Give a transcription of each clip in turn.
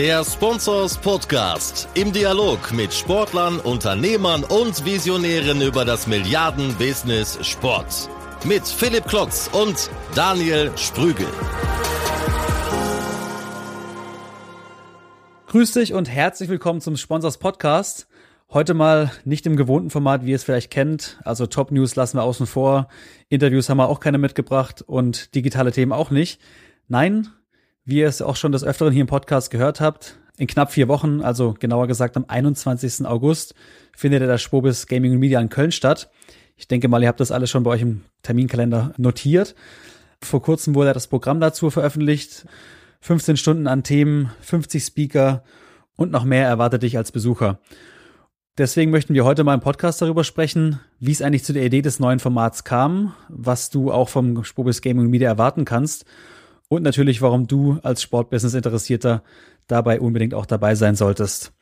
Der Sponsors Podcast im Dialog mit Sportlern, Unternehmern und Visionären über das Milliarden-Business Sport. Mit Philipp Klotz und Daniel Sprügel. Grüß dich und herzlich willkommen zum Sponsors Podcast. Heute mal nicht im gewohnten Format, wie ihr es vielleicht kennt. Also Top News lassen wir außen vor. Interviews haben wir auch keine mitgebracht und digitale Themen auch nicht. Nein, wie ihr es auch schon des Öfteren hier im Podcast gehört habt, in knapp vier Wochen, also genauer gesagt am 21. August, findet der Spobis Gaming Media in Köln statt. Ich denke mal, ihr habt das alles schon bei euch im Terminkalender notiert. Vor kurzem wurde das Programm dazu veröffentlicht. 15 Stunden an Themen, 50 Speaker und noch mehr erwartet dich als Besucher. Deswegen möchten wir heute mal im Podcast darüber sprechen, wie es eigentlich zu der Idee des neuen Formats kam, was du auch vom Spobis Gaming Media erwarten kannst und natürlich, warum du als Sportbusiness-Interessierter dabei unbedingt auch dabei sein solltest.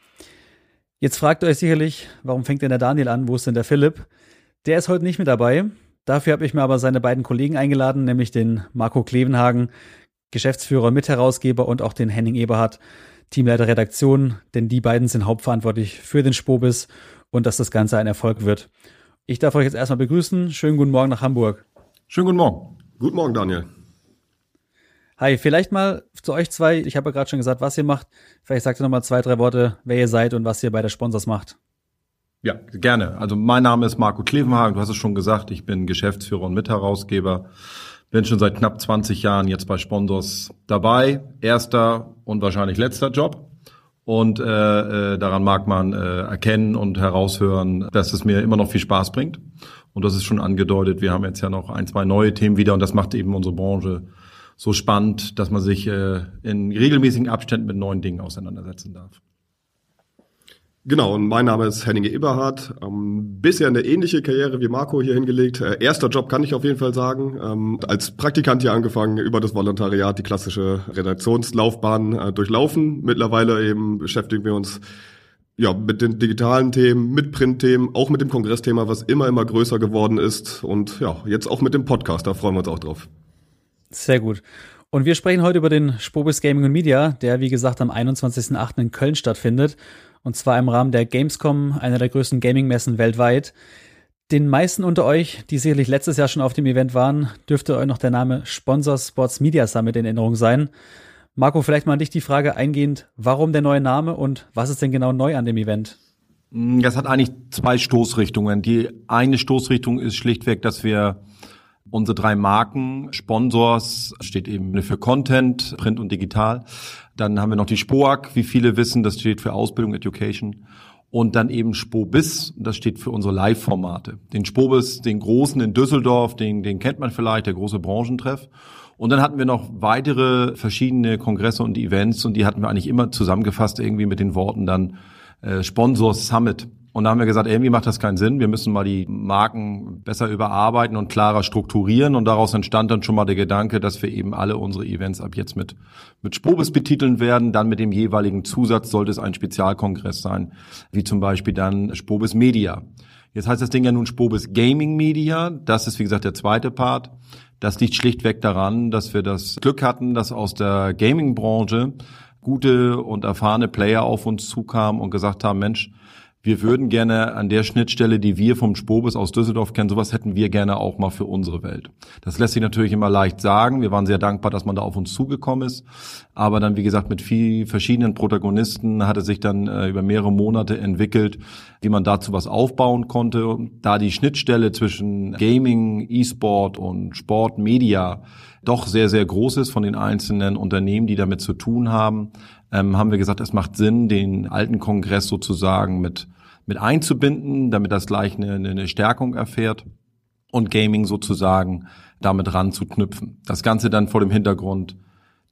Jetzt fragt ihr euch sicherlich, warum fängt denn der Daniel an? Wo ist denn der Philipp? Der ist heute nicht mit dabei. Dafür habe ich mir aber seine beiden Kollegen eingeladen, nämlich den Marco Klevenhagen, Geschäftsführer, Mitherausgeber und auch den Henning Eberhardt, Teamleiter Redaktion, denn die beiden sind hauptverantwortlich für den Spobis und dass das Ganze ein Erfolg wird. Ich darf euch jetzt erstmal begrüßen. Schönen guten Morgen nach Hamburg. Schönen guten Morgen. Guten Morgen, Daniel. Hi, vielleicht mal zu euch zwei. Ich habe ja gerade schon gesagt, was ihr macht. Vielleicht sagt ihr noch mal zwei, drei Worte, wer ihr seid und was ihr bei der Sponsors macht. Ja, gerne. Also mein Name ist Marco Klevenhagen. Du hast es schon gesagt. Ich bin Geschäftsführer und Mitherausgeber. Bin schon seit knapp 20 Jahren jetzt bei Sponsors dabei. Erster und wahrscheinlich letzter Job. Und äh, äh, daran mag man äh, erkennen und heraushören, dass es mir immer noch viel Spaß bringt. Und das ist schon angedeutet. Wir haben jetzt ja noch ein, zwei neue Themen wieder und das macht eben unsere Branche so spannend, dass man sich äh, in regelmäßigen Abständen mit neuen Dingen auseinandersetzen darf. Genau, und mein Name ist Henning Eberhardt. Ähm, bisher eine ähnliche Karriere wie Marco hier hingelegt. Äh, erster Job kann ich auf jeden Fall sagen. Ähm, als Praktikant hier angefangen, über das Volontariat die klassische Redaktionslaufbahn äh, durchlaufen. Mittlerweile eben beschäftigen wir uns ja, mit den digitalen Themen, mit Printthemen, auch mit dem Kongressthema, was immer, immer größer geworden ist. Und ja, jetzt auch mit dem Podcast, da freuen wir uns auch drauf. Sehr gut. Und wir sprechen heute über den Spobis Gaming und Media, der wie gesagt am 21.08. in Köln stattfindet. Und zwar im Rahmen der Gamescom, einer der größten Gaming-Messen weltweit. Den meisten unter euch, die sicherlich letztes Jahr schon auf dem Event waren, dürfte euch noch der Name Sponsor Sports Media Summit in Erinnerung sein. Marco, vielleicht mal an dich die Frage eingehend, warum der neue Name und was ist denn genau neu an dem Event? Das hat eigentlich zwei Stoßrichtungen. Die eine Stoßrichtung ist schlichtweg, dass wir Unsere drei Marken, Sponsors, steht eben für Content, Print und Digital. Dann haben wir noch die SPOAG, wie viele wissen, das steht für Ausbildung, Education. Und dann eben Spobis, das steht für unsere Live-Formate. Den Spobis, den großen in Düsseldorf, den, den kennt man vielleicht, der große Branchentreff. Und dann hatten wir noch weitere verschiedene Kongresse und Events und die hatten wir eigentlich immer zusammengefasst irgendwie mit den Worten dann äh, Sponsors Summit. Und da haben wir gesagt, irgendwie macht das keinen Sinn. Wir müssen mal die Marken besser überarbeiten und klarer strukturieren. Und daraus entstand dann schon mal der Gedanke, dass wir eben alle unsere Events ab jetzt mit, mit Spobis betiteln werden. Dann mit dem jeweiligen Zusatz sollte es ein Spezialkongress sein, wie zum Beispiel dann Spobis Media. Jetzt heißt das Ding ja nun Spobis Gaming Media. Das ist, wie gesagt, der zweite Part. Das liegt schlichtweg daran, dass wir das Glück hatten, dass aus der Gaming-Branche gute und erfahrene Player auf uns zukamen und gesagt haben, Mensch, wir würden gerne an der Schnittstelle, die wir vom Spobis aus Düsseldorf kennen, sowas hätten wir gerne auch mal für unsere Welt. Das lässt sich natürlich immer leicht sagen. Wir waren sehr dankbar, dass man da auf uns zugekommen ist. Aber dann, wie gesagt, mit viel verschiedenen Protagonisten hat es sich dann äh, über mehrere Monate entwickelt, wie man dazu was aufbauen konnte. Da die Schnittstelle zwischen Gaming, E-Sport und Sport, Media doch sehr, sehr groß ist von den einzelnen Unternehmen, die damit zu tun haben, ähm, haben wir gesagt, es macht Sinn, den alten Kongress sozusagen mit, mit einzubinden, damit das gleich eine, eine Stärkung erfährt und Gaming sozusagen damit ranzuknüpfen. Das Ganze dann vor dem Hintergrund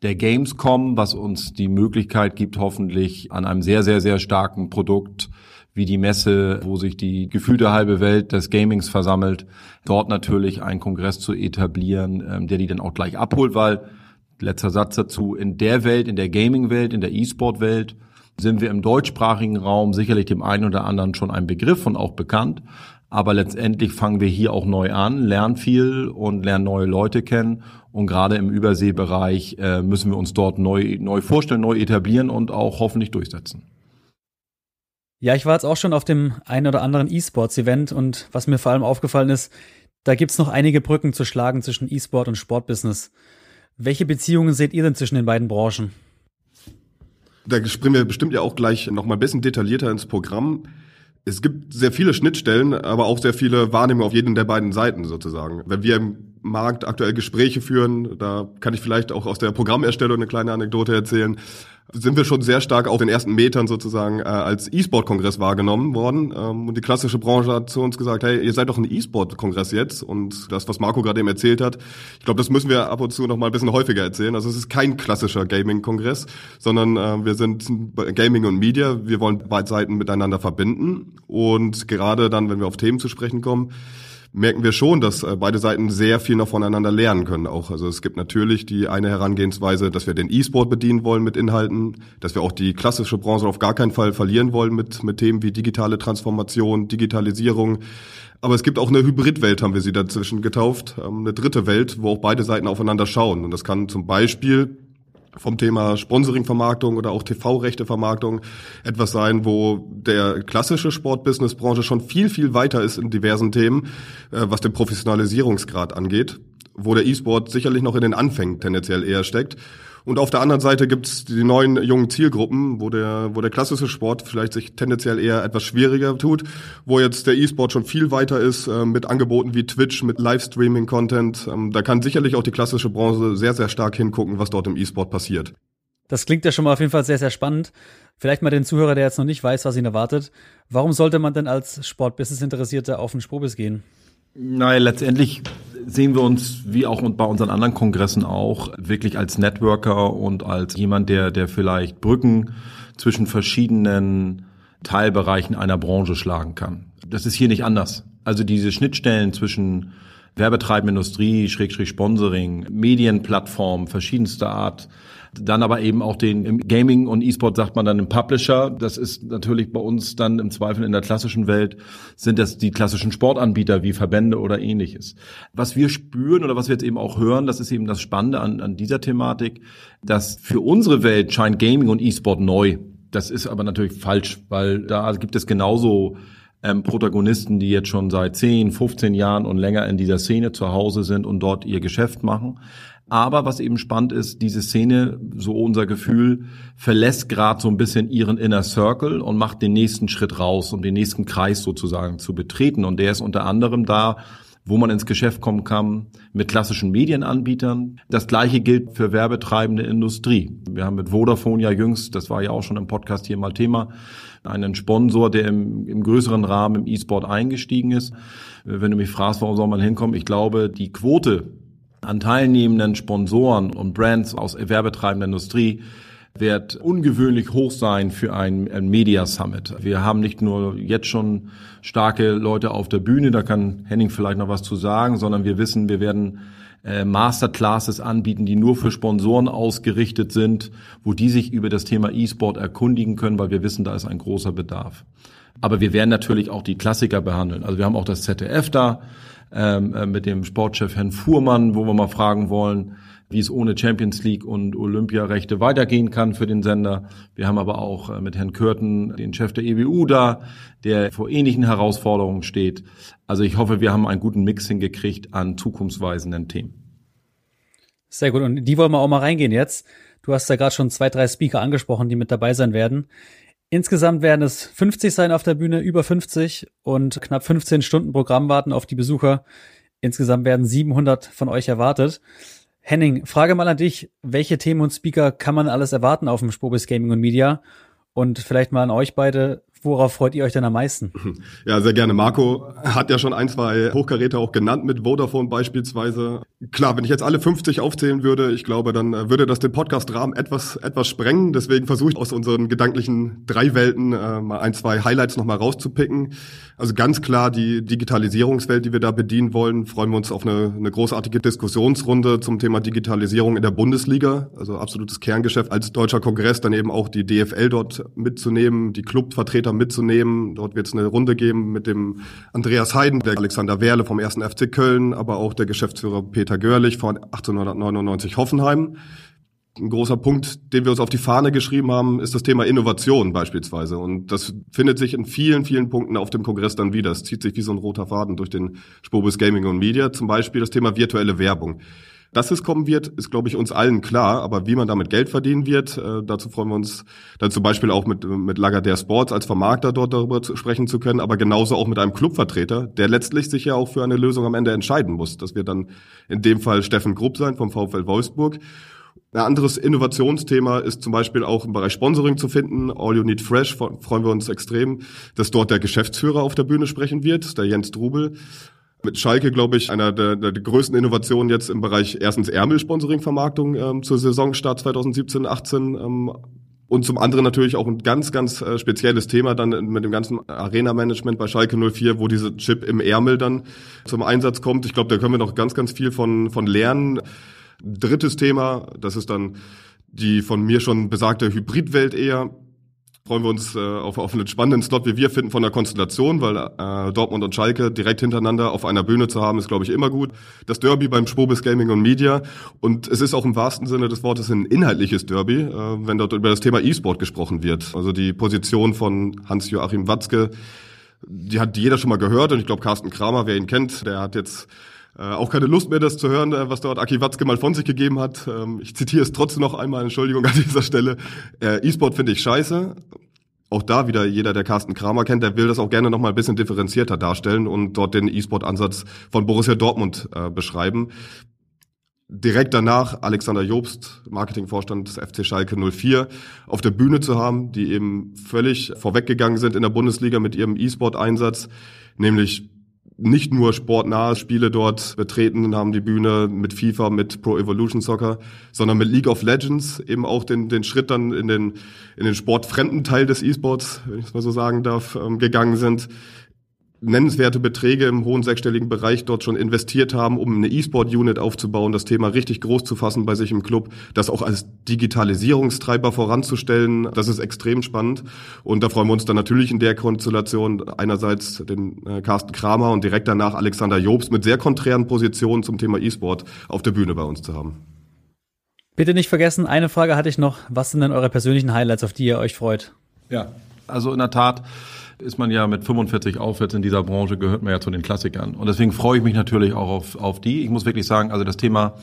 der Gamescom, was uns die Möglichkeit gibt, hoffentlich an einem sehr, sehr, sehr starken Produkt wie die Messe, wo sich die gefühlte halbe Welt des Gamings versammelt, dort natürlich einen Kongress zu etablieren, ähm, der die dann auch gleich abholt, weil letzter Satz dazu, in der Welt, in der Gaming-Welt, in der E-Sport-Welt sind wir im deutschsprachigen Raum sicherlich dem einen oder anderen schon ein Begriff und auch bekannt. Aber letztendlich fangen wir hier auch neu an, lernen viel und lernen neue Leute kennen. Und gerade im Überseebereich äh, müssen wir uns dort neu, neu vorstellen, neu etablieren und auch hoffentlich durchsetzen. Ja, ich war jetzt auch schon auf dem einen oder anderen E-Sports-Event und was mir vor allem aufgefallen ist, da gibt's noch einige Brücken zu schlagen zwischen E-Sport und Sportbusiness. Welche Beziehungen seht ihr denn zwischen den beiden Branchen? Da springen wir bestimmt ja auch gleich noch mal ein bisschen detaillierter ins Programm. Es gibt sehr viele Schnittstellen, aber auch sehr viele Wahrnehmungen auf jeden der beiden Seiten sozusagen. Wenn wir im Markt aktuell Gespräche führen, da kann ich vielleicht auch aus der Programmerstellung eine kleine Anekdote erzählen sind wir schon sehr stark auf den ersten Metern sozusagen äh, als E-Sport-Kongress wahrgenommen worden. Ähm, und die klassische Branche hat zu uns gesagt, hey, ihr seid doch ein E-Sport-Kongress jetzt. Und das, was Marco gerade eben erzählt hat, ich glaube, das müssen wir ab und zu noch mal ein bisschen häufiger erzählen. Also es ist kein klassischer Gaming-Kongress, sondern äh, wir sind Gaming und Media. Wir wollen beide Seiten miteinander verbinden. Und gerade dann, wenn wir auf Themen zu sprechen kommen, merken wir schon, dass äh, beide Seiten sehr viel noch voneinander lernen können auch. Also es gibt natürlich die eine Herangehensweise, dass wir den E-Sport bedienen wollen mit Inhalten, dass wir auch die klassische Branche auf gar keinen Fall verlieren wollen mit, mit Themen wie digitale Transformation, Digitalisierung. Aber es gibt auch eine Hybridwelt, haben wir sie dazwischen getauft, ähm, eine dritte Welt, wo auch beide Seiten aufeinander schauen. Und das kann zum Beispiel vom Thema Sponsoring-Vermarktung oder auch TV-Rechte-Vermarktung etwas sein, wo der klassische Sportbusiness-Branche schon viel, viel weiter ist in diversen Themen, äh, was den Professionalisierungsgrad angeht, wo der E-Sport sicherlich noch in den Anfängen tendenziell eher steckt und auf der anderen Seite gibt's die neuen jungen Zielgruppen, wo der, wo der klassische Sport vielleicht sich tendenziell eher etwas schwieriger tut, wo jetzt der E-Sport schon viel weiter ist äh, mit Angeboten wie Twitch, mit Livestreaming-Content. Ähm, da kann sicherlich auch die klassische Branche sehr, sehr stark hingucken, was dort im E-Sport passiert. Das klingt ja schon mal auf jeden Fall sehr, sehr spannend. Vielleicht mal den Zuhörer, der jetzt noch nicht weiß, was ihn erwartet. Warum sollte man denn als Sport-Business-Interessierter auf den Sprobis gehen? Naja, letztendlich sehen wir uns, wie auch bei unseren anderen Kongressen auch, wirklich als Networker und als jemand, der, der vielleicht Brücken zwischen verschiedenen Teilbereichen einer Branche schlagen kann. Das ist hier nicht anders. Also diese Schnittstellen zwischen werbetreibende Industrie, Schrägstrich Sponsoring, Medienplattformen verschiedenster Art, dann aber eben auch den im Gaming und E-Sport sagt man dann im Publisher. Das ist natürlich bei uns dann im Zweifel in der klassischen Welt sind das die klassischen Sportanbieter wie Verbände oder ähnliches. Was wir spüren oder was wir jetzt eben auch hören, das ist eben das Spannende an, an dieser Thematik, dass für unsere Welt scheint Gaming und E-Sport neu. Das ist aber natürlich falsch, weil da gibt es genauso ähm, Protagonisten, die jetzt schon seit 10, 15 Jahren und länger in dieser Szene zu Hause sind und dort ihr Geschäft machen. Aber was eben spannend ist, diese Szene, so unser Gefühl, verlässt gerade so ein bisschen ihren Inner Circle und macht den nächsten Schritt raus, um den nächsten Kreis sozusagen zu betreten. Und der ist unter anderem da, wo man ins Geschäft kommen kann mit klassischen Medienanbietern. Das gleiche gilt für werbetreibende Industrie. Wir haben mit Vodafone ja jüngst, das war ja auch schon im Podcast hier mal Thema, einen Sponsor, der im, im größeren Rahmen im E-Sport eingestiegen ist. Wenn du mich fragst, warum soll man hinkommen? Ich glaube, die Quote an teilnehmenden Sponsoren und Brands aus werbetreibender Industrie wird ungewöhnlich hoch sein für ein, ein Media Summit. Wir haben nicht nur jetzt schon starke Leute auf der Bühne, da kann Henning vielleicht noch was zu sagen, sondern wir wissen, wir werden äh, Masterclasses anbieten, die nur für Sponsoren ausgerichtet sind, wo die sich über das Thema E-Sport erkundigen können, weil wir wissen, da ist ein großer Bedarf. Aber wir werden natürlich auch die Klassiker behandeln. Also wir haben auch das ZDF da, ähm, äh, mit dem Sportchef Herrn Fuhrmann, wo wir mal fragen wollen, wie es ohne Champions League und Olympiarechte weitergehen kann für den Sender. Wir haben aber auch äh, mit Herrn Kürten den Chef der EBU da, der vor ähnlichen Herausforderungen steht. Also ich hoffe, wir haben einen guten Mix hingekriegt an zukunftsweisenden Themen. Sehr gut. Und die wollen wir auch mal reingehen jetzt. Du hast ja gerade schon zwei, drei Speaker angesprochen, die mit dabei sein werden. Insgesamt werden es 50 sein auf der Bühne, über 50 und knapp 15 Stunden Programm warten auf die Besucher. Insgesamt werden 700 von euch erwartet. Henning, Frage mal an dich. Welche Themen und Speaker kann man alles erwarten auf dem Spobis Gaming und Media? Und vielleicht mal an euch beide. Worauf freut ihr euch denn am meisten? Ja, sehr gerne. Marco hat ja schon ein, zwei Hochkaräter auch genannt mit Vodafone beispielsweise. Klar, wenn ich jetzt alle 50 aufzählen würde, ich glaube, dann äh, würde das den Podcast-Rahmen etwas, etwas sprengen. Deswegen versuche ich aus unseren gedanklichen drei Welten äh, mal ein, zwei Highlights nochmal rauszupicken. Also ganz klar die Digitalisierungswelt, die wir da bedienen wollen. Freuen wir uns auf eine, eine großartige Diskussionsrunde zum Thema Digitalisierung in der Bundesliga. Also absolutes Kerngeschäft als deutscher Kongress, dann eben auch die DFL dort mitzunehmen, die Clubvertreter mitzunehmen. Dort wird es eine Runde geben mit dem Andreas Heiden, der Alexander Werle vom 1. FC Köln, aber auch der Geschäftsführer Peter Görlich von 1899 Hoffenheim. Ein großer Punkt, den wir uns auf die Fahne geschrieben haben, ist das Thema Innovation beispielsweise. Und das findet sich in vielen, vielen Punkten auf dem Kongress dann wieder. Es zieht sich wie so ein roter Faden durch den Spobus Gaming und Media. Zum Beispiel das Thema virtuelle Werbung. Dass es kommen wird, ist, glaube ich, uns allen klar. Aber wie man damit Geld verdienen wird, äh, dazu freuen wir uns dann zum Beispiel auch mit, mit Lagardère Sports als Vermarkter dort darüber zu sprechen zu können, aber genauso auch mit einem Clubvertreter, der letztlich sich ja auch für eine Lösung am Ende entscheiden muss. Das wird dann in dem Fall Steffen Grupp sein vom VfL Wolfsburg. Ein anderes Innovationsthema ist zum Beispiel auch im Bereich Sponsoring zu finden. All You Need Fresh freuen wir uns extrem, dass dort der Geschäftsführer auf der Bühne sprechen wird, der Jens Drubel mit Schalke, glaube ich, einer der, der, größten Innovationen jetzt im Bereich erstens Ärmel-Sponsoring-Vermarktung ähm, zur Saisonstart 2017-18 ähm, und zum anderen natürlich auch ein ganz, ganz äh, spezielles Thema dann mit dem ganzen Arena-Management bei Schalke 04, wo diese Chip im Ärmel dann zum Einsatz kommt. Ich glaube, da können wir noch ganz, ganz viel von, von lernen. Drittes Thema, das ist dann die von mir schon besagte Hybridwelt eher freuen wir uns äh, auf, auf einen spannenden Slot, wie wir finden, von der Konstellation, weil äh, Dortmund und Schalke direkt hintereinander auf einer Bühne zu haben, ist, glaube ich, immer gut. Das Derby beim Spobis Gaming und Media und es ist auch im wahrsten Sinne des Wortes ein inhaltliches Derby, äh, wenn dort über das Thema E-Sport gesprochen wird. Also die Position von Hans-Joachim Watzke, die hat jeder schon mal gehört und ich glaube, Carsten Kramer, wer ihn kennt, der hat jetzt auch keine Lust mehr, das zu hören, äh, was dort Aki Watzke mal von sich gegeben hat. Ähm, ich zitiere es trotzdem noch einmal, Entschuldigung an dieser Stelle. Äh, E-Sport finde ich scheiße. Auch da wieder jeder, der Carsten Kramer kennt, der will das auch gerne noch mal ein bisschen differenzierter darstellen und dort den E-Sport-Ansatz von Borussia Dortmund äh, beschreiben. Direkt danach Alexander Jobst, Marketingvorstand des FC Schalke 04, auf der Bühne zu haben, die eben völlig vorweggegangen sind in der Bundesliga mit ihrem E-Sport-Einsatz, nämlich nicht nur sportnahe Spiele dort betreten haben die Bühne mit FIFA, mit Pro Evolution Soccer, sondern mit League of Legends eben auch den, den Schritt dann in den, in den sportfremden Teil des E-Sports, wenn ich es mal so sagen darf, ähm, gegangen sind nennenswerte Beträge im hohen sechsstelligen Bereich dort schon investiert haben, um eine E-Sport-Unit aufzubauen, das Thema richtig groß zu fassen bei sich im Club, das auch als Digitalisierungstreiber voranzustellen. Das ist extrem spannend. Und da freuen wir uns dann natürlich in der Konstellation einerseits den äh, Carsten Kramer und direkt danach Alexander Jobs mit sehr konträren Positionen zum Thema E-Sport auf der Bühne bei uns zu haben. Bitte nicht vergessen, eine Frage hatte ich noch. Was sind denn eure persönlichen Highlights, auf die ihr euch freut? Ja, also in der Tat ist man ja mit 45 aufwärts in dieser Branche, gehört man ja zu den Klassikern. Und deswegen freue ich mich natürlich auch auf, auf die. Ich muss wirklich sagen, also das Thema,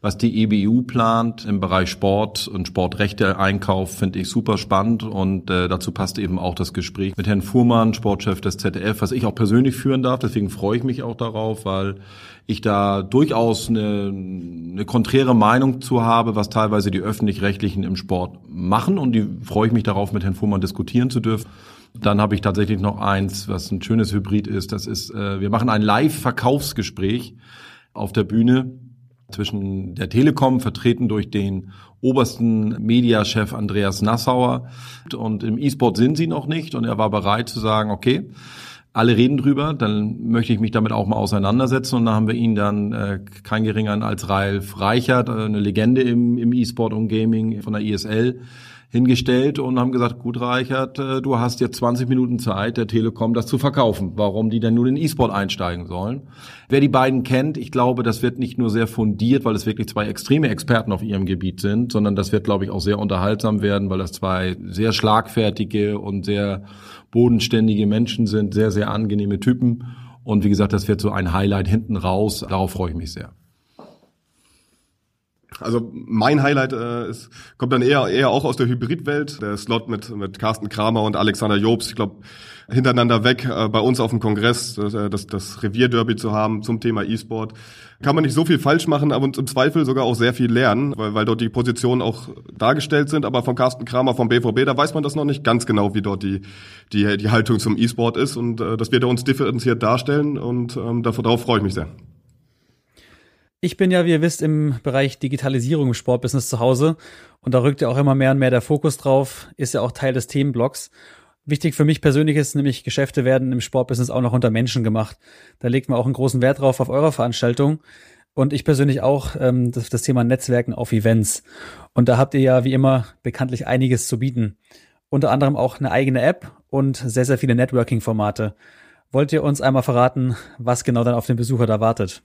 was die EBU plant im Bereich Sport und Sportrechte Einkauf, finde ich super spannend. Und äh, dazu passt eben auch das Gespräch mit Herrn Fuhrmann, Sportchef des ZDF, was ich auch persönlich führen darf. Deswegen freue ich mich auch darauf, weil ich da durchaus eine, eine konträre Meinung zu habe, was teilweise die öffentlich-rechtlichen im Sport machen. Und die freue ich mich darauf, mit Herrn Fuhrmann diskutieren zu dürfen. Dann habe ich tatsächlich noch eins, was ein schönes Hybrid ist. Das ist, äh, wir machen ein Live-Verkaufsgespräch auf der Bühne zwischen der Telekom, vertreten durch den obersten Mediachef Andreas Nassauer. Und im E-Sport sind sie noch nicht. Und er war bereit zu sagen, okay, alle reden drüber, dann möchte ich mich damit auch mal auseinandersetzen. Und da haben wir ihn dann äh, kein geringer als Ralf Reichert, äh, eine Legende im, im E-Sport und Gaming von der ISL, hingestellt und haben gesagt, gut Reichert, äh, du hast jetzt 20 Minuten Zeit, der Telekom das zu verkaufen. Warum die denn nur in E-Sport einsteigen sollen? Wer die beiden kennt, ich glaube, das wird nicht nur sehr fundiert, weil es wirklich zwei extreme Experten auf ihrem Gebiet sind, sondern das wird, glaube ich, auch sehr unterhaltsam werden, weil das zwei sehr schlagfertige und sehr bodenständige Menschen sind, sehr, sehr angenehme Typen. Und wie gesagt, das wird so ein Highlight hinten raus. Darauf freue ich mich sehr. Also mein Highlight äh, ist, kommt dann eher eher auch aus der Hybridwelt. Der Slot mit mit Carsten Kramer und Alexander Jobs. Ich glaube hintereinander weg äh, bei uns auf dem Kongress das, äh, das, das Revierderby zu haben zum Thema E-Sport. Kann man nicht so viel falsch machen, aber im Zweifel sogar auch sehr viel lernen, weil, weil dort die Positionen auch dargestellt sind. Aber von Carsten Kramer vom BVB, da weiß man das noch nicht ganz genau, wie dort die die, die Haltung zum E-Sport ist. Und äh, das wird er uns differenziert darstellen und ähm, darauf freue ich mich sehr. Ich bin ja, wie ihr wisst, im Bereich Digitalisierung im Sportbusiness zu Hause und da rückt ja auch immer mehr und mehr der Fokus drauf, ist ja auch Teil des Themenblocks. Wichtig für mich persönlich ist nämlich, Geschäfte werden im Sportbusiness auch noch unter Menschen gemacht. Da legt man auch einen großen Wert drauf auf eurer Veranstaltung. Und ich persönlich auch ähm, das, das Thema Netzwerken auf Events. Und da habt ihr ja wie immer bekanntlich einiges zu bieten. unter anderem auch eine eigene App und sehr, sehr viele Networking-Formate. Wollt ihr uns einmal verraten, was genau dann auf den Besucher da wartet?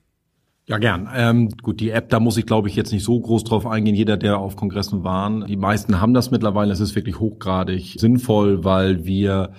Ja, gern. Ähm, gut, die App, da muss ich, glaube ich, jetzt nicht so groß drauf eingehen. Jeder, der auf Kongressen war, die meisten haben das mittlerweile. Es ist wirklich hochgradig sinnvoll, weil wir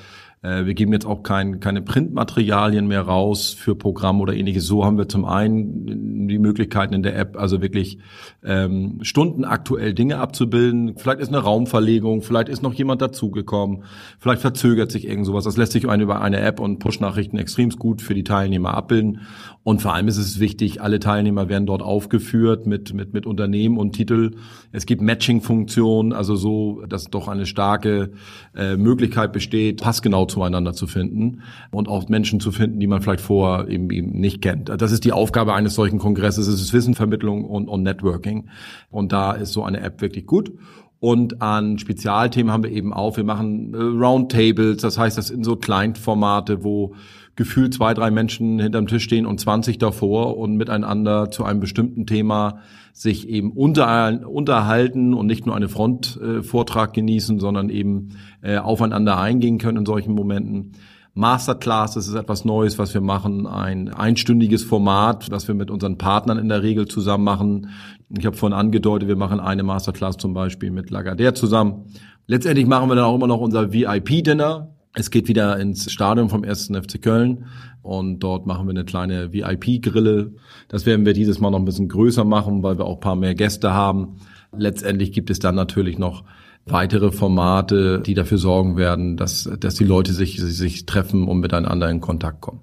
wir geben jetzt auch kein, keine Printmaterialien mehr raus für Programm oder ähnliches. So haben wir zum einen die Möglichkeiten in der App, also wirklich ähm, stundenaktuell Dinge abzubilden. Vielleicht ist eine Raumverlegung, vielleicht ist noch jemand dazugekommen, vielleicht verzögert sich irgend sowas. Das lässt sich über eine App und Push-Nachrichten extrem gut für die Teilnehmer abbilden. Und vor allem ist es wichtig, alle Teilnehmer werden dort aufgeführt mit, mit, mit Unternehmen und Titel. Es gibt Matching-Funktionen, also so, dass doch eine starke äh, Möglichkeit besteht, passgenau zueinander zu finden und auch Menschen zu finden, die man vielleicht vorher eben, eben nicht kennt. Das ist die Aufgabe eines solchen Kongresses, es ist Wissenvermittlung und, und Networking. Und da ist so eine App wirklich gut. Und an Spezialthemen haben wir eben auch, wir machen äh, Roundtables, das heißt, das sind so Client-Formate, wo gefühlt zwei, drei Menschen hinterm Tisch stehen und 20 davor und miteinander zu einem bestimmten Thema sich eben unter, unterhalten und nicht nur eine Frontvortrag äh, genießen, sondern eben äh, aufeinander eingehen können in solchen Momenten. Masterclass, das ist etwas Neues, was wir machen, ein einstündiges Format, was wir mit unseren Partnern in der Regel zusammen machen. Ich habe vorhin angedeutet, wir machen eine Masterclass zum Beispiel mit Lagardère zusammen. Letztendlich machen wir dann auch immer noch unser VIP-Dinner. Es geht wieder ins Stadion vom 1. FC Köln und dort machen wir eine kleine VIP-Grille. Das werden wir dieses Mal noch ein bisschen größer machen, weil wir auch ein paar mehr Gäste haben. Letztendlich gibt es dann natürlich noch weitere Formate, die dafür sorgen werden, dass, dass die Leute sich, sich treffen und miteinander in Kontakt kommen.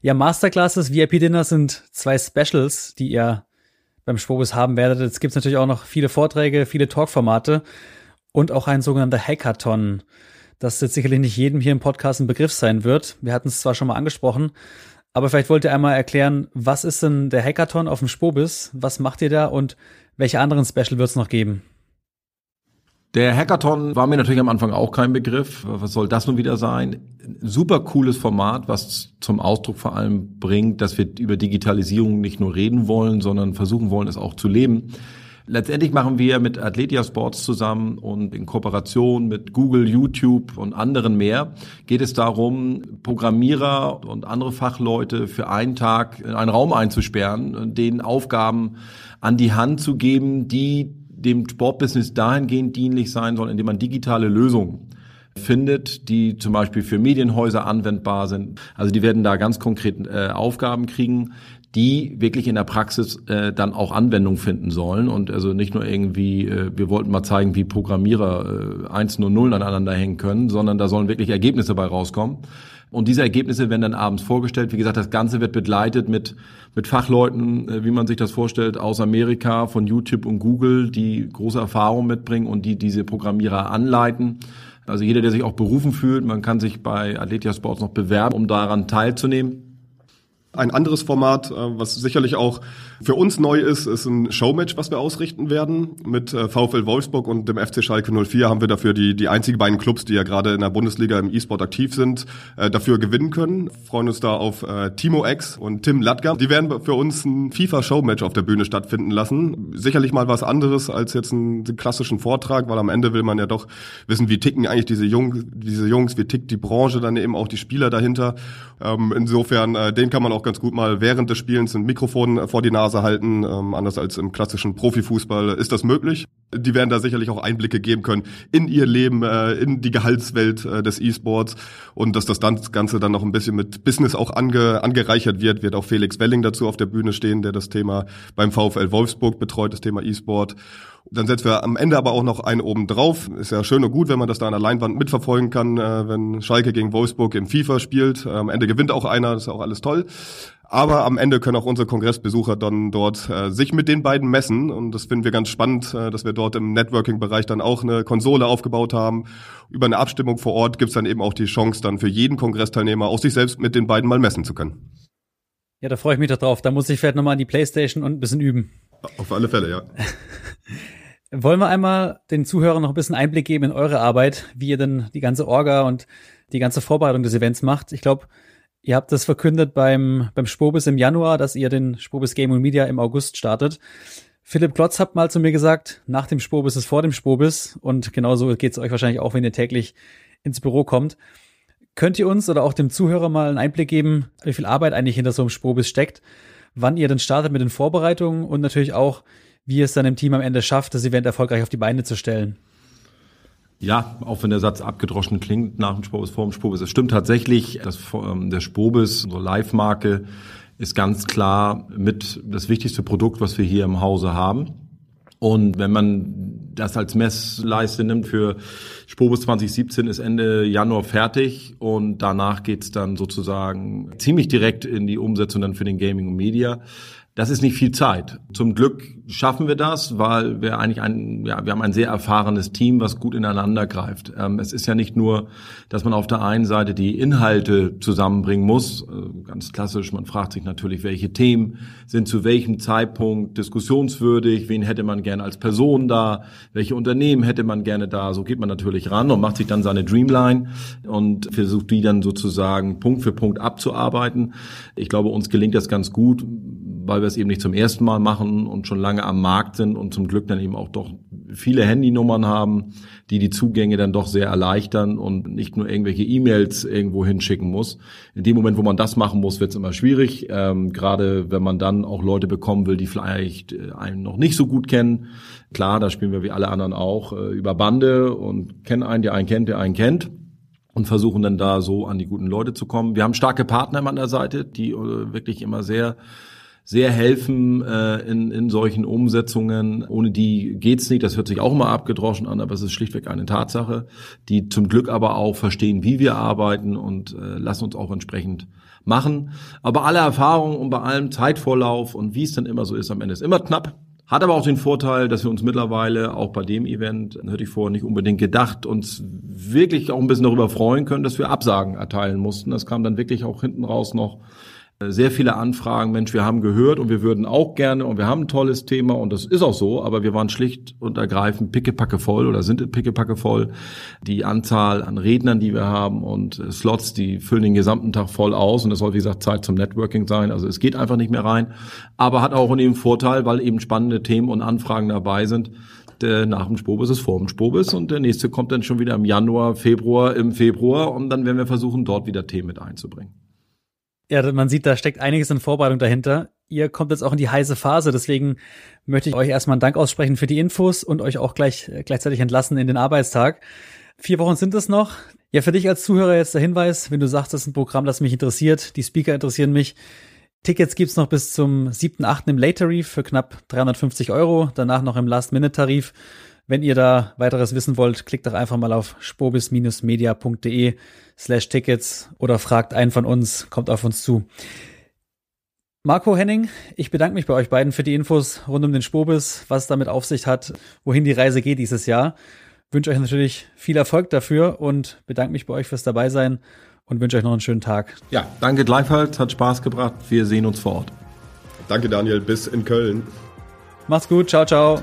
Ja, Masterclasses, VIP-Dinner sind zwei Specials, die ihr beim Schwobus haben werdet. Jetzt gibt es natürlich auch noch viele Vorträge, viele Talkformate und auch ein sogenannter Hackathon das jetzt sicherlich nicht jedem hier im Podcast ein Begriff sein wird. Wir hatten es zwar schon mal angesprochen, aber vielleicht wollt ihr einmal erklären, was ist denn der Hackathon auf dem Spobis? Was macht ihr da und welche anderen Special wird es noch geben? Der Hackathon war mir natürlich am Anfang auch kein Begriff. Was soll das nun wieder sein? Super cooles Format, was zum Ausdruck vor allem bringt, dass wir über Digitalisierung nicht nur reden wollen, sondern versuchen wollen, es auch zu leben. Letztendlich machen wir mit Athletia Sports zusammen und in Kooperation mit Google, YouTube und anderen mehr geht es darum, Programmierer und andere Fachleute für einen Tag in einen Raum einzusperren denen Aufgaben an die Hand zu geben, die dem Sportbusiness dahingehend dienlich sein sollen, indem man digitale Lösungen findet, die zum Beispiel für Medienhäuser anwendbar sind. Also die werden da ganz konkret äh, Aufgaben kriegen, die wirklich in der Praxis äh, dann auch Anwendung finden sollen und also nicht nur irgendwie, äh, wir wollten mal zeigen, wie Programmierer äh, Einsen und Nullen aneinander hängen können, sondern da sollen wirklich Ergebnisse bei rauskommen. Und diese Ergebnisse werden dann abends vorgestellt. Wie gesagt, das Ganze wird begleitet mit, mit Fachleuten, äh, wie man sich das vorstellt, aus Amerika, von YouTube und Google, die große Erfahrung mitbringen und die diese Programmierer anleiten. Also jeder, der sich auch berufen fühlt, man kann sich bei Athletia Sports noch bewerben, um daran teilzunehmen. Ein anderes Format, äh, was sicherlich auch für uns neu ist, ist ein Showmatch, was wir ausrichten werden. Mit äh, VfL Wolfsburg und dem FC Schalke 04 haben wir dafür die, die einzigen beiden Clubs, die ja gerade in der Bundesliga im E-Sport aktiv sind, äh, dafür gewinnen können. Wir freuen uns da auf Timo X und Tim Latger. Die werden für uns ein FIFA-Showmatch auf der Bühne stattfinden lassen. Sicherlich mal was anderes als jetzt einen, klassischen Vortrag, weil am Ende will man ja doch wissen, wie ticken eigentlich diese, Jung, diese Jungs, wie tickt die Branche, dann eben auch die Spieler dahinter. Ähm, insofern, den kann man auch ganz gut mal während des Spielens ein Mikrofon vor die Nase halten. Ähm, anders als im klassischen Profifußball ist das möglich. Die werden da sicherlich auch Einblicke geben können in ihr Leben, äh, in die Gehaltswelt äh, des E-Sports und dass das Ganze dann noch ein bisschen mit Business auch ange, angereichert wird, wird auch Felix Welling dazu auf der Bühne stehen, der das Thema beim VfL Wolfsburg betreut, das Thema E-Sport. Dann setzen wir am Ende aber auch noch einen oben drauf. Ist ja schön und gut, wenn man das da an der Leinwand mitverfolgen kann, äh, wenn Schalke gegen Wolfsburg im FIFA spielt. Am Ende gewinnt auch einer, das ist auch alles toll. Aber am Ende können auch unsere Kongressbesucher dann dort äh, sich mit den beiden messen. Und das finden wir ganz spannend, äh, dass wir dort im Networking-Bereich dann auch eine Konsole aufgebaut haben. Über eine Abstimmung vor Ort gibt's dann eben auch die Chance, dann für jeden Kongressteilnehmer auch sich selbst mit den beiden mal messen zu können. Ja, da freue ich mich doch drauf. Da muss ich vielleicht nochmal an die Playstation und ein bisschen üben. Auf alle Fälle, ja. Wollen wir einmal den Zuhörern noch ein bisschen Einblick geben in eure Arbeit, wie ihr denn die ganze Orga und die ganze Vorbereitung des Events macht? Ich glaube, Ihr habt das verkündet beim, beim Spobis im Januar, dass ihr den Spobis Game und Media im August startet. Philipp Klotz hat mal zu mir gesagt, nach dem Spobis ist vor dem Spobis und genauso geht es euch wahrscheinlich auch, wenn ihr täglich ins Büro kommt. Könnt ihr uns oder auch dem Zuhörer mal einen Einblick geben, wie viel Arbeit eigentlich hinter so einem Spobis steckt, wann ihr denn startet mit den Vorbereitungen und natürlich auch, wie es dann im Team am Ende schafft, das Event erfolgreich auf die Beine zu stellen? Ja, auch wenn der Satz abgedroschen klingt, nach dem Spobis, vor dem Spobis. Es stimmt tatsächlich, dass ähm, der Spobis, unsere Live-Marke, ist ganz klar mit das wichtigste Produkt, was wir hier im Hause haben. Und wenn man das als Messleiste nimmt für Spobus 2017 ist Ende Januar fertig und danach geht's dann sozusagen ziemlich direkt in die Umsetzung dann für den Gaming und Media. Das ist nicht viel Zeit. Zum Glück schaffen wir das, weil wir eigentlich ein, ja, wir haben ein sehr erfahrenes Team, was gut ineinander greift. Ähm, es ist ja nicht nur, dass man auf der einen Seite die Inhalte zusammenbringen muss, äh, ganz klassisch. Man fragt sich natürlich, welche Themen sind zu welchem Zeitpunkt diskussionswürdig, wen hätte man gerne als Person da, welche Unternehmen hätte man gerne da. So geht man natürlich ran und macht sich dann seine Dreamline und versucht die dann sozusagen Punkt für Punkt abzuarbeiten. Ich glaube, uns gelingt das ganz gut weil wir es eben nicht zum ersten Mal machen und schon lange am Markt sind und zum Glück dann eben auch doch viele Handynummern haben, die die Zugänge dann doch sehr erleichtern und nicht nur irgendwelche E-Mails irgendwo hinschicken muss. In dem Moment, wo man das machen muss, wird es immer schwierig, ähm, gerade wenn man dann auch Leute bekommen will, die vielleicht äh, einen noch nicht so gut kennen. Klar, da spielen wir wie alle anderen auch äh, über Bande und kennen einen, der einen kennt, der einen kennt und versuchen dann da so an die guten Leute zu kommen. Wir haben starke Partner an der Seite, die äh, wirklich immer sehr sehr helfen äh, in, in solchen Umsetzungen. Ohne die geht's nicht. Das hört sich auch immer abgedroschen an, aber es ist schlichtweg eine Tatsache, die zum Glück aber auch verstehen, wie wir arbeiten und äh, lassen uns auch entsprechend machen. Aber alle Erfahrungen und bei allem Zeitvorlauf und wie es dann immer so ist, am Ende ist immer knapp. Hat aber auch den Vorteil, dass wir uns mittlerweile auch bei dem Event, hätte ich vorher nicht unbedingt gedacht, uns wirklich auch ein bisschen darüber freuen können, dass wir Absagen erteilen mussten. Das kam dann wirklich auch hinten raus noch sehr viele Anfragen, Mensch, wir haben gehört und wir würden auch gerne und wir haben ein tolles Thema und das ist auch so, aber wir waren schlicht und ergreifend pickepacke voll oder sind pickepacke voll. Die Anzahl an Rednern, die wir haben und Slots, die füllen den gesamten Tag voll aus und es soll, wie gesagt, Zeit zum Networking sein. Also es geht einfach nicht mehr rein, aber hat auch einen Vorteil, weil eben spannende Themen und Anfragen dabei sind. Der nach dem Spobis ist vor dem Spobis und der nächste kommt dann schon wieder im Januar, Februar, im Februar und dann werden wir versuchen, dort wieder Themen mit einzubringen. Ja, man sieht, da steckt einiges in Vorbereitung dahinter. Ihr kommt jetzt auch in die heiße Phase, deswegen möchte ich euch erstmal einen Dank aussprechen für die Infos und euch auch gleich gleichzeitig entlassen in den Arbeitstag. Vier Wochen sind es noch. Ja, für dich als Zuhörer jetzt der Hinweis, wenn du sagst, das ist ein Programm, das mich interessiert, die Speaker interessieren mich. Tickets gibt's noch bis zum 7.8. im Late Tarif für knapp 350 Euro, danach noch im Last-Minute-Tarif wenn ihr da weiteres wissen wollt, klickt doch einfach mal auf spobis-media.de slash Tickets oder fragt einen von uns, kommt auf uns zu. Marco Henning, ich bedanke mich bei euch beiden für die Infos rund um den Spobis, was es damit auf sich hat, wohin die Reise geht dieses Jahr. Wünsche euch natürlich viel Erfolg dafür und bedanke mich bei euch fürs Dabeisein und wünsche euch noch einen schönen Tag. Ja, danke gleichfalls, hat Spaß gebracht. Wir sehen uns vor Ort. Danke Daniel, bis in Köln. Macht's gut, ciao, ciao.